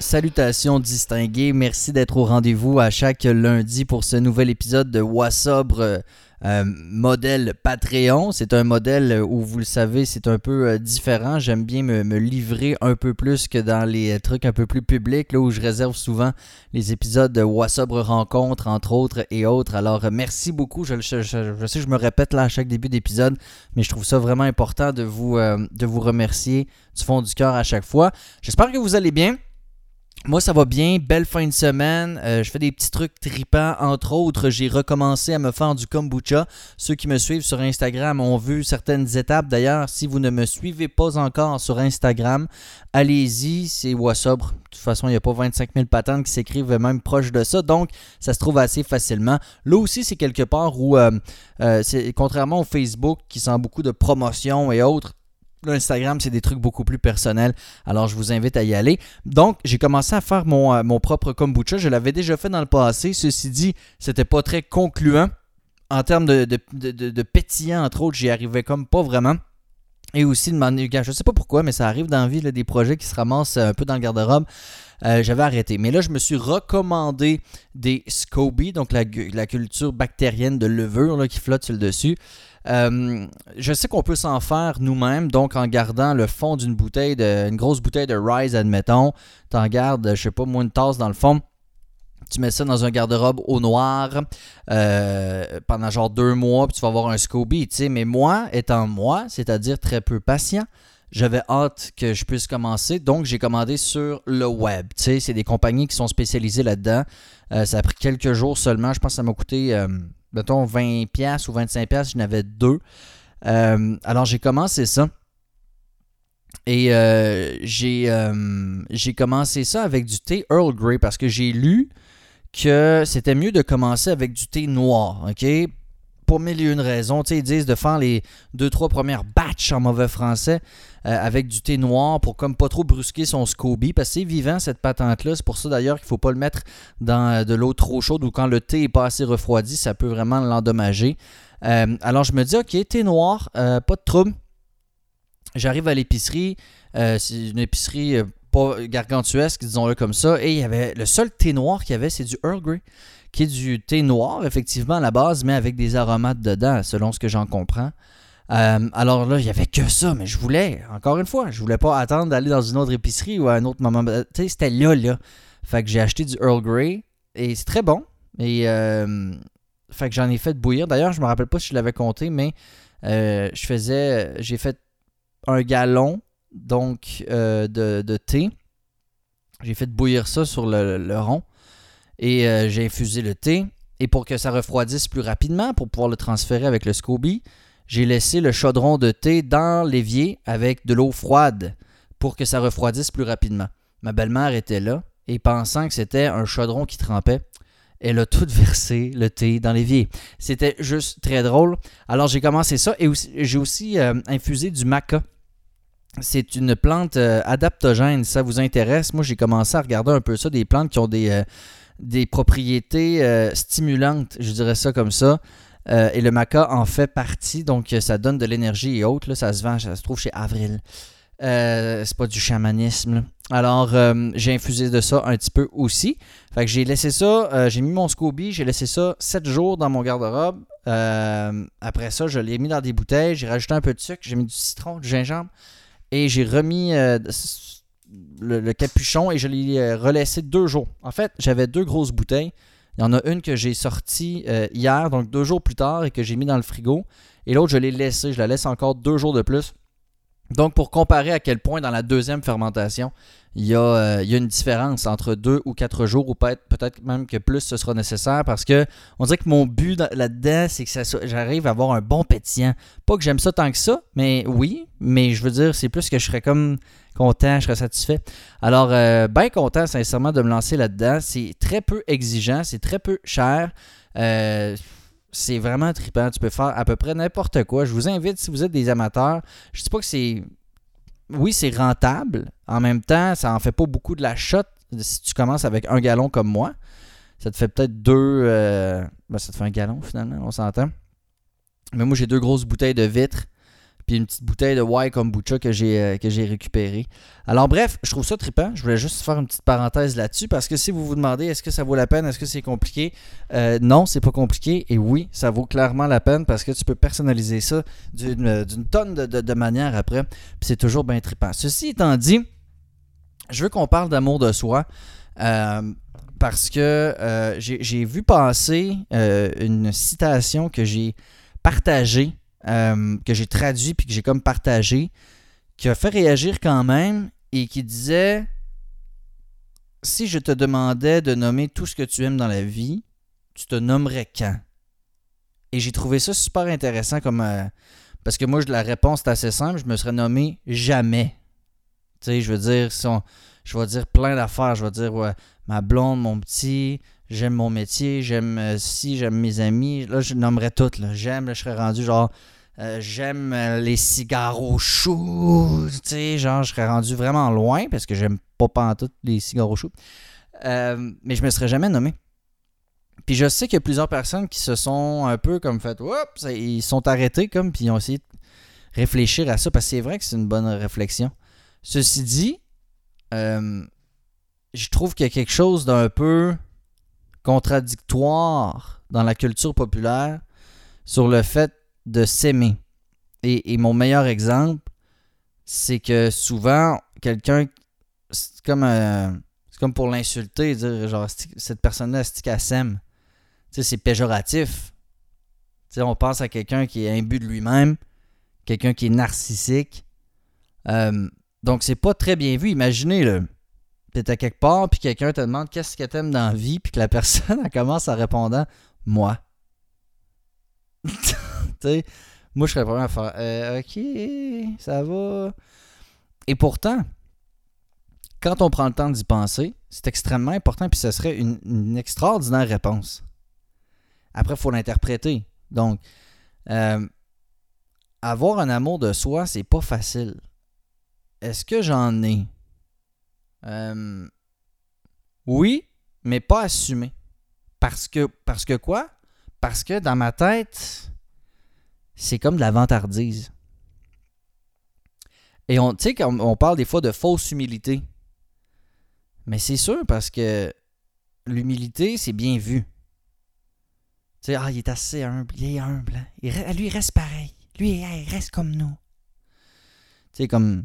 salutations distinguées. Merci d'être au rendez-vous à chaque lundi pour ce nouvel épisode de Wassobre euh, modèle Patreon. C'est un modèle où, vous le savez, c'est un peu euh, différent. J'aime bien me, livrer un peu plus que dans les euh, trucs un peu plus publics, là où je réserve souvent les épisodes de Wassobre Rencontre, entre autres, et autres. Alors, merci beaucoup. Je, sais que je me répète là à chaque début d'épisode, mais je trouve ça vraiment important de vous, de vous remercier du fond du cœur à chaque fois. J'espère que vous allez bien. Moi, ça va bien. Belle fin de semaine. Euh, je fais des petits trucs tripants. Entre autres, j'ai recommencé à me faire du kombucha. Ceux qui me suivent sur Instagram ont vu certaines étapes. D'ailleurs, si vous ne me suivez pas encore sur Instagram, allez-y. C'est Wassobre. De toute façon, il n'y a pas 25 000 patentes qui s'écrivent même proche de ça. Donc, ça se trouve assez facilement. Là aussi, c'est quelque part où, euh, euh, contrairement au Facebook qui sent beaucoup de promotion et autres, Instagram, c'est des trucs beaucoup plus personnels. Alors, je vous invite à y aller. Donc, j'ai commencé à faire mon, euh, mon propre kombucha. Je l'avais déjà fait dans le passé. Ceci dit, c'était pas très concluant. En termes de, de, pétillant, entre autres, j'y arrivais comme pas vraiment. Et aussi de m'en Je sais pas pourquoi, mais ça arrive dans la vie des projets qui se ramassent un peu dans le garde-robe. Euh, j'avais arrêté. Mais là, je me suis recommandé des SCOBY, donc la, culture bactérienne de levure qui flotte sur le dessus. Euh, je sais qu'on peut s'en faire nous-mêmes, donc en gardant le fond d'une bouteille, de, une grosse bouteille de Rise, admettons, en gardes, je sais pas, moins une tasse dans le fond. Tu mets ça dans un garde-robe au noir euh, pendant genre deux mois, puis tu vas avoir un SCOBY, tu sais. Mais moi, étant moi, c'est-à-dire très peu patient, j'avais hâte que je puisse commencer. Donc, j'ai commandé sur le web. Tu sais, c'est des compagnies qui sont spécialisées là-dedans. Euh, ça a pris quelques jours seulement. Je pense que ça m'a coûté mettons 20$ ou 25$, je n'avais deux. Euh, alors j'ai commencé ça. Et euh, euh, j'ai commencé ça avec du thé Earl Grey parce que j'ai lu que c'était mieux de commencer avec du thé noir. OK? pour mille et une raisons. ils disent de faire les deux, trois premières batches en mauvais français euh, avec du thé noir pour comme pas trop brusquer son SCOBY parce que c'est vivant cette patente-là. C'est pour ça d'ailleurs qu'il ne faut pas le mettre dans euh, de l'eau trop chaude ou quand le thé n'est pas assez refroidi, ça peut vraiment l'endommager. Euh, alors je me dis, ok, thé noir, pas de trouble. J'arrive à l'épicerie. c'est une épicerie pas gargantuesque, disons-le comme ça. Et il y avait le seul thé noir qu'il y avait, c'est du Earl Grey qui est du thé noir, effectivement, à la base, mais avec des aromates dedans, selon ce que j'en comprends. Euh, alors là, il n'y avait que ça, mais je voulais, encore une fois, je voulais pas attendre d'aller dans une autre épicerie ou à un autre moment. Tu sais, c'était là, là. Fait que j'ai acheté du Earl Grey et c'est très bon. Et euh, fait que j'en ai fait bouillir. D'ailleurs, je me rappelle pas si je l'avais compté, mais euh, je faisais, j'ai fait un gallon donc de, thé. J'ai fait bouillir ça sur le rond et euh, j'ai infusé le thé. Et pour que ça refroidisse plus rapidement, pour pouvoir le transférer avec le SCOBY, j'ai laissé le chaudron de thé dans l'évier avec de l'eau froide pour que ça refroidisse plus rapidement. Ma belle-mère était là et pensant que c'était un chaudron qui trempait, elle a tout versé le thé dans l'évier. C'était juste très drôle. Alors j'ai commencé ça et j'ai aussi euh, infusé du maca. C'est une plante euh, adaptogène, si ça vous intéresse? Moi j'ai commencé à regarder un peu ça, des plantes qui ont des des propriétés euh, stimulantes, je dirais ça comme ça. Euh, et le maca en fait partie, donc ça donne de l'énergie et autres. Ça se vend, ça se trouve chez Avril. Euh, c'est pas du chamanisme. Alors, j'ai infusé de ça un petit peu aussi. Fait que j'ai laissé ça, j'ai mis mon SCOBY, j'ai laissé ça 7 jours dans mon garde-robe. après ça, je l'ai mis dans des bouteilles, j'ai rajouté un peu de sucre, j'ai mis du citron, du gingembre et j'ai remis le, capuchon et je l'ai euh, relaissé deux jours. En fait, j'avais deux grosses bouteilles. Il y en a une que j'ai sortie euh, hier, donc deux jours plus tard, et que j'ai mis dans le frigo. Et l'autre, je l'ai laissée. Je la laisse encore deux jours de plus. Donc, pour comparer à quel point dans la deuxième fermentation, il y, a, euh, une différence entre deux ou quatre jours, ou peut-être, peut-être même que plus ce sera nécessaire, parce que on dirait que mon but là-dedans, c'est que j'arrive à avoir un bon pétillant. Pas que j'aime ça tant que ça, mais oui, mais je veux dire, c'est plus que je serais comme content, je serais satisfait. Alors, euh, bien content, sincèrement, de me lancer là-dedans. C'est très peu exigeant, c'est très peu cher. Euh, c'est vraiment trippant. Tu peux faire à peu près n'importe quoi. Je vous invite, si vous êtes des amateurs, je ne dis pas que c'est. Oui, c'est rentable. En même temps, ça en fait pas beaucoup de la shot si tu commences avec un gallon comme moi. Ça te fait peut-être deux. Euh, ben, ça te fait un gallon finalement, on s'entend. Mais moi, j'ai deux grosses bouteilles de vitre puis une petite bouteille de Y kombucha que j'ai euh, que j'ai récupéré. Alors bref, je trouve ça trippant. Je voulais juste faire une petite parenthèse là-dessus parce que si vous vous demandez est-ce que ça vaut la peine, est-ce que c'est compliqué, euh, non, c'est pas compliqué et oui, ça vaut clairement la peine parce que tu peux personnaliser ça d'une euh, tonne de, de, manières après, puis c'est toujours bien trippant. Ceci étant dit, je veux qu'on parle d'amour de soi. parce que j'ai vu passer une citation que j'ai partagée euh, que j'ai traduit puis que j'ai comme partagé, qui a fait réagir quand même et qui disait Si je te demandais de nommer tout ce que tu aimes dans la vie, tu te nommerais quand? Et j'ai trouvé ça super intéressant comme. Euh, parce que moi, la réponse est assez simple je me serais nommé jamais. Tu sais, je veux dire, si je vais dire plein d'affaires. Je vais dire ma blonde, mon petit, j'aime mon métier, j'aime euh, si, j'aime mes amis. Là, je nommerais toutes. J'aime, je serais rendu genre euh, j'aime euh, les cigares au chou. Tu sais, genre, je serais rendu vraiment loin parce que j'aime pas pantoute les cigares au chou. Euh, mais je me serais jamais nommé. Puis je sais qu'il y a plusieurs personnes qui se sont un peu comme fait, oups, ils sont arrêtés comme, puis ils ont essayé de réfléchir à ça parce que c'est vrai que c'est une bonne réflexion. Ceci dit, je trouve qu'il y a quelque chose d'un peu contradictoire dans la culture populaire sur le fait de s'aimer. Et, mon meilleur exemple, c'est que souvent, quelqu'un, c'est comme, euh, pour l'insulter, dire genre, cette personne-là, c'est qu'elle s'aime. C'est péjoratif. Tu sais, on pense à quelqu'un qui est imbu de lui-même, quelqu'un qui est narcissique. Euh, donc, c'est pas très bien vu. Imaginez, là, t'es à quelque part, puis quelqu'un te demande qu'est-ce que t'aimes dans la vie, puis que la personne, commence à répondre Moi. moi, je serais pas à faire euh, Ok, ça va. Et pourtant, quand on prend le temps d'y penser, c'est extrêmement important, puis ce serait une, extraordinaire réponse. Après, il faut l'interpréter. Donc, euh, avoir un amour de soi, c'est pas facile. Est-ce que j'en ai? Euh, Oui, mais pas assumé. Parce que, parce que quoi? Parce que dans ma tête, c'est comme de la vantardise. Et on, tu sais, on parle des fois de fausse humilité. Mais c'est sûr parce que l'humilité, c'est bien vu. Tu sais, ah, il est assez humble, il est humble. Hein. Il, lui, il reste pareil. Lui, il reste comme nous. Tu sais, comme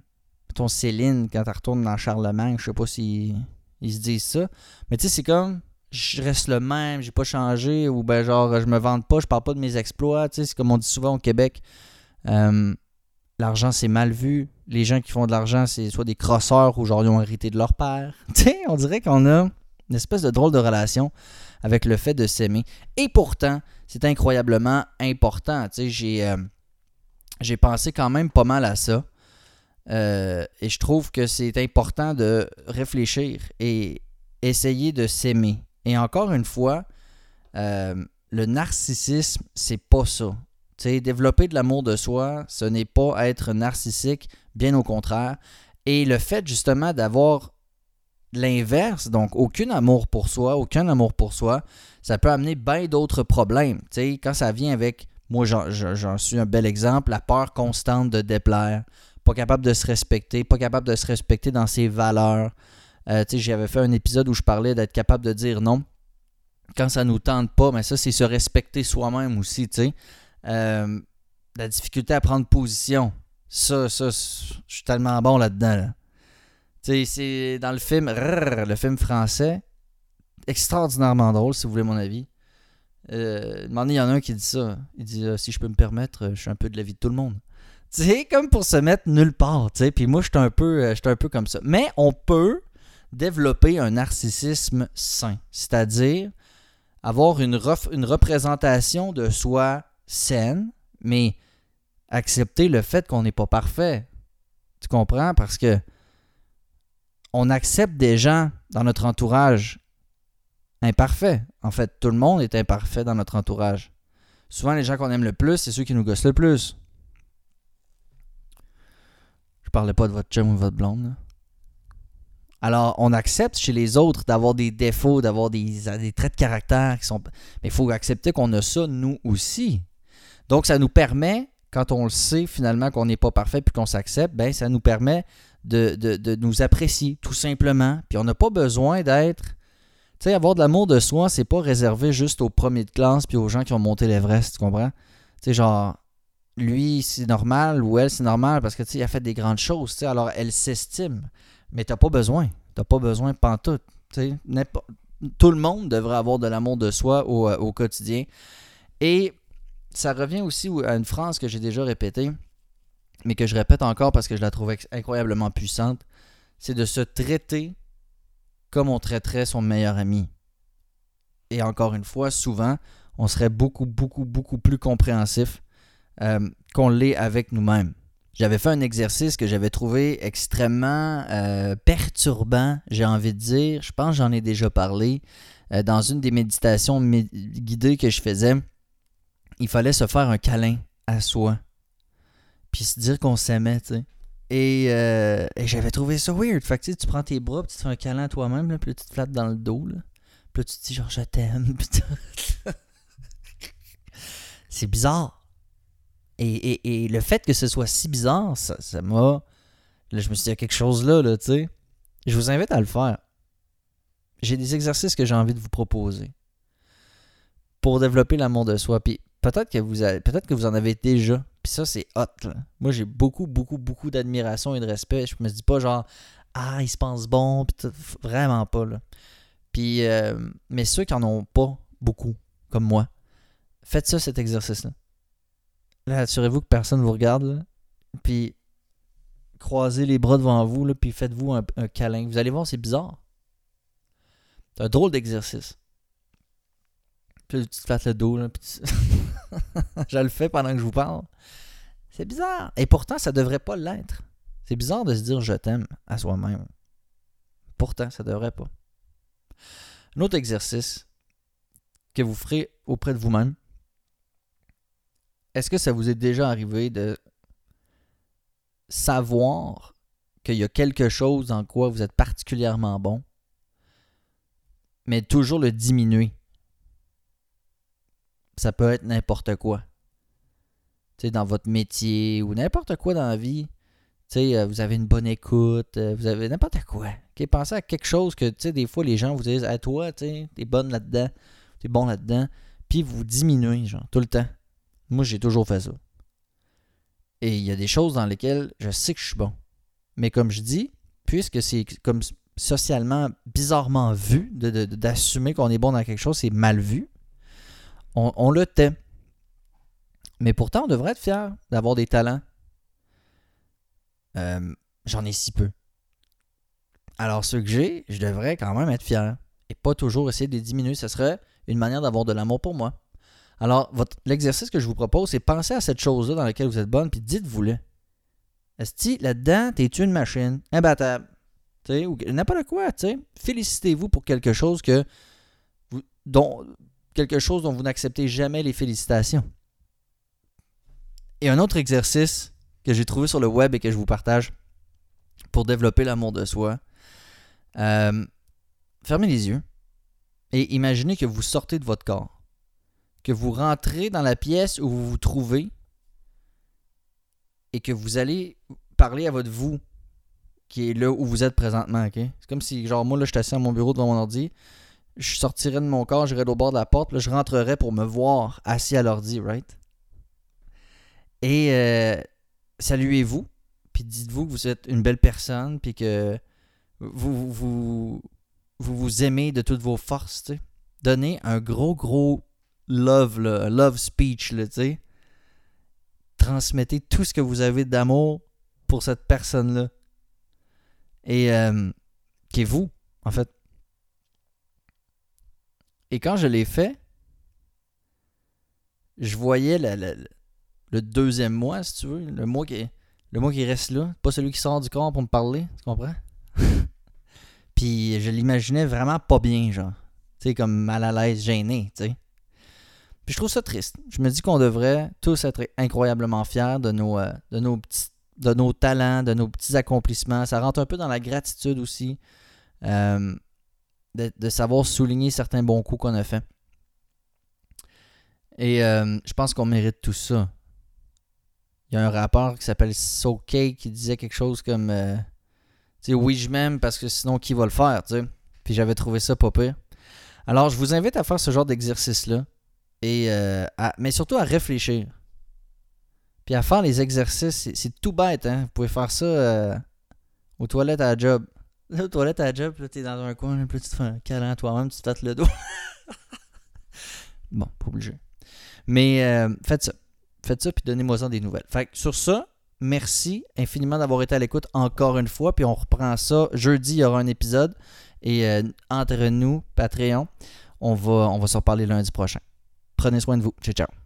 ton Céline, quand elle retourne dans Charlemagne, je sais pas si ils se disent ça. Mais tu sais, c'est comme je reste le même, j'ai pas changé, ou ben genre je me vante pas, je parle pas de mes exploits, tu sais, c'est comme on dit souvent au Québec, euh, l'argent c'est mal vu, les gens qui font de l'argent c'est soit des crosseurs ou genre ils ont hérité de leur père, on dirait qu'on a une espèce de drôle de relation avec le fait de s'aimer, et pourtant c'est incroyablement important, euh, j'ai pensé quand même pas mal à ça, euh, et je trouve que c'est important de réfléchir et essayer de s'aimer et encore une fois, euh, le narcissisme, c'est pas ça. développer de l'amour de soi, ce n'est pas être narcissique, bien au contraire. Et le fait justement d'avoir l'inverse, donc aucun amour pour soi, aucun amour pour soi, ça peut amener bien d'autres problèmes. quand ça vient avec, moi j'en suis un bel exemple, la peur constante de déplaire, pas capable de se respecter, pas capable de se respecter dans ses valeurs, euh, j'avais fait un épisode où je parlais d'être capable de dire non quand ça nous tente pas, mais ça, c'est se respecter soi-même aussi, euh, la difficulté à prendre position. Ça, ça, je suis tellement bon là-dedans. c'est dans le film, le film français, extraordinairement drôle, si vous voulez mon avis. Euh, il y en a un qui dit ça. Il dit Si je peux me permettre, je suis un peu de la vie de tout le monde. Tu comme pour se mettre nulle part, tu Puis moi, je suis un, un peu comme ça. Mais on peut développer un narcissisme sain, c'est-à-dire avoir une, représentation de soi saine, mais accepter le fait qu'on n'est pas parfait. Tu comprends? Parce que on accepte des gens dans notre entourage imparfaits. En fait, tout le monde est imparfait dans notre entourage. Souvent, les gens qu'on aime le plus, c'est ceux qui nous gossent le plus. Je parlais pas de votre chum ou de votre blonde. Alors, on accepte chez les autres d'avoir des défauts, d'avoir des, traits de caractère qui sont. Mais il faut accepter qu'on a ça nous aussi. Donc, ça nous permet, quand on le sait finalement qu'on n'est pas parfait puis qu'on s'accepte, ben ça nous permet de, nous apprécier tout simplement. Puis on n'a pas besoin d'être. Tu sais, avoir de l'amour de soi, c'est pas réservé juste aux premiers de classe puis aux gens qui ont monté l'Everest, tu comprends? Tu sais, genre, lui, c'est normal ou elle, c'est normal parce que tu sais, a fait des grandes choses, tu sais, alors elle s'estime. Mais t'as pas besoin. T'as pas besoin pantoute. Tout le monde devrait avoir de l'amour de soi au, euh, quotidien. Et ça revient aussi à une phrase que j'ai déjà répétée, mais que je répète encore parce que je la trouve incroyablement puissante. C'est de se traiter comme on traiterait son meilleur ami. Et encore une fois, souvent, on serait beaucoup, beaucoup, beaucoup plus compréhensif euh, qu'on l'est avec nous-mêmes. J'avais fait un exercice que j'avais trouvé extrêmement euh, perturbant, j'ai envie de dire. Je pense que j'en ai déjà parlé euh, dans une des méditations guidées que je faisais il fallait se faire un câlin à soi. Puis se dire qu'on s'aimait, tu sais. Et, euh, j'avais trouvé ça weird. Fait que tu prends tes bras, puis tu te fais un câlin à toi-même, puis tu te flattes dans le dos. Là. Puis tu te dis genre je t'aime. C'est bizarre. Et, le fait que ce soit si bizarre, ça, m'a. Là, je me suis dit, il y a quelque chose là, là, tu sais. Je vous invite à le faire. J'ai des exercices que j'ai envie de vous proposer pour développer l'amour de soi. Puis peut-être que vous peut-être que vous en avez déjà. Puis ça, c'est hot. Moi, j'ai beaucoup, beaucoup, beaucoup d'admiration et de respect. Je me dis pas genre Ah, il se pense bon, puis vraiment pas. Là. Puis, euh, mais ceux qui en ont pas beaucoup, comme moi, faites ça, cet exercice-là. Assurez-vous que personne vous regarde. puis croisez les bras devant vous, puis faites-vous un, câlin. Vous allez voir, c'est bizarre. C'est un drôle d'exercice. Puis tu te le dos, je le fais pendant que je vous parle. C'est bizarre. Et pourtant, ça devrait pas l'être. C'est bizarre de se dire je t'aime à soi-même. Pourtant, ça devrait pas. Un autre exercice que vous ferez auprès de vous-même. Est-ce que ça vous est déjà arrivé de savoir qu'il y a quelque chose en quoi vous êtes particulièrement bon, mais toujours le diminuer? Ça peut être n'importe quoi. Dans votre métier ou n'importe quoi dans la vie. Euh, vous avez une bonne écoute, euh, vous avez n'importe quoi. Pensez à quelque chose que, des fois, les gens vous disent, à toi, tu sais, t'es bonne là-dedans, t'es bon là-dedans. Puis vous diminuez, genre, tout le temps. Moi, j'ai toujours fait ça. Et il y a des choses dans lesquelles je sais que je suis bon. Mais comme je dis, puisque c'est comme socialement bizarrement vu d'assumer qu'on est bon dans quelque chose, c'est mal vu on, le tait. Mais pourtant, on devrait être fier d'avoir des talents. Euh, j'en ai si peu. Alors, ceux que j'ai, je devrais quand même être fier. Et pas toujours essayer de les diminuer. Ce serait une manière d'avoir de l'amour pour moi. Alors, l'exercice que je vous propose, c'est penser à cette chose-là dans laquelle vous êtes bonne, puis dites-vous-le. Est-ce que là-dedans, t'es une machine? Imbattable? Ou n'importe quoi, tu. Félicitez-vous pour quelque chose que vous, dont, quelque chose dont vous n'acceptez jamais les félicitations. Et un autre exercice que j'ai trouvé sur le web et que je vous partage pour développer l'amour de soi. Euh, fermez les yeux et imaginez que vous sortez de votre corps, que vous rentrez dans la pièce où vous vous trouvez et que vous allez parler à votre vous qui est là où vous êtes présentement. C'est comme si, genre, moi, là, je suis assis à mon bureau devant mon ordi je sortirais de mon corps, j'irais au bord de la porte, là, je rentrerais pour me voir assis à l'ordi, right? Et euh, saluez-vous, puis dites-vous que vous êtes une belle personne, puis que vous vous, vous vous aimez de toutes vos forces, tu sais? Donnez un gros, gros love, un love speech, tu sais. Transmettez tout ce que vous avez d'amour pour cette personne-là. Et euh, qui est vous, en fait. Et quand je l'ai fait, je voyais le deuxième mois, si tu veux, le mois qui, le mois qui reste là, pas celui qui sort du corps pour me parler, tu comprends? Puis je l'imaginais vraiment pas bien, genre. Tu comme mal à l'aise, gêné, tu sais. Je trouve ça triste. Je me dis qu'on devrait tous être incroyablement fiers de nos, euh, de nos petits de nos talents, de nos petits accomplissements. Ça rentre un peu dans la gratitude aussi. Euh, de, savoir souligner certains bons coups qu'on a fait. Et euh, je pense qu'on mérite tout ça. il y a un rappeur qui s'appelle SoK qui disait quelque chose comme oui, je m'aime parce que sinon, qui va le faire. Puis j'avais trouvé ça pas pire. Alors, je vous invite à faire ce genre d'exercice-là. Et euh, à- mais surtout à réfléchir. Puis à faire les exercices. C'est- tout bête, hein. Vous pouvez faire ça euh, aux toilettes à la job. Là, aux toilettes à la job, là, t'es dans un coin, puis là, tu te fais un câlin à toi-même, tu te tâtes le dos. bon, pas obligé. Mais euh, faites ça. Faites ça, puis donnez-moi-en des nouvelles. Fait que sur ça, merci infiniment d'avoir été à l'écoute encore une fois. Puis on reprend ça. Jeudi, il y aura un épisode. Et euh, entre nous, Patreon, on va, on va se reparler lundi prochain. Prenez soin de vous. Ciao, ciao.